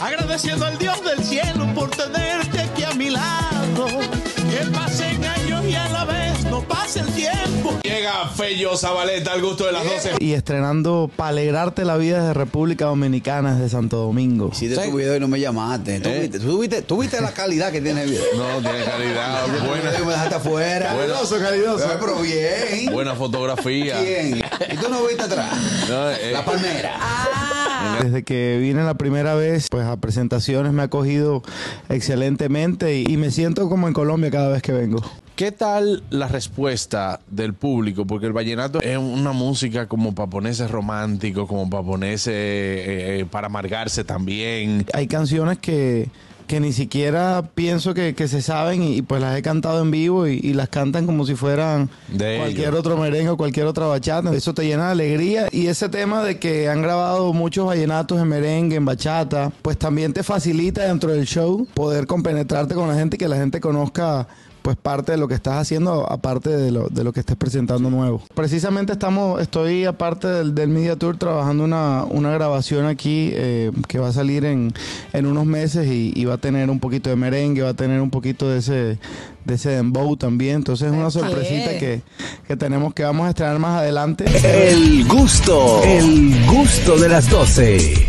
Agradeciendo al Dios del cielo por tenerte aquí a mi lado. Que pasen años y a la vez no pase el tiempo. Llega Fello Zabaleta al gusto de las 12. Y estrenando para alegrarte la vida de República Dominicana desde Santo Domingo. Hiciste tu video y no me llamaste. ¿Tú, ¿Eh? viste, tú, viste, tú viste la calidad que tiene el video. No, tiene calidad. Buena, me dejaste afuera. Calidoso, calidoso. Eh, Pero bien. buena fotografía. Bien. ¿Y tú no viste atrás? No, eh, La palmera. Desde que vine la primera vez, pues a presentaciones me ha acogido excelentemente y, y me siento como en Colombia cada vez que vengo. ¿Qué tal la respuesta del público? Porque el vallenato es una música como para ponerse romántico, como para ponerse, eh, eh, para amargarse también. Hay canciones que, que ni siquiera pienso que, que se saben y, y, pues las he cantado en vivo y, y las cantan como si fueran De cualquier ellos. otro merengue o cualquier otra bachata. Eso te llena de alegría y ese tema de que han grabado muchos vallenatos en merengue, en bachata, pues también te facilita dentro del show poder compenetrarte con la gente y que la gente conozca pues parte de lo que estás haciendo aparte de lo, de lo que estés presentando nuevo. Precisamente estamos, estoy aparte del, del Media Tour trabajando una, una grabación aquí eh, que va a salir en, en unos meses y, y va a tener un poquito de merengue, va a tener un poquito de ese de ese dembow también. Entonces es una sorpresita que, que tenemos que vamos a estrenar más adelante. El gusto, el gusto de las 12.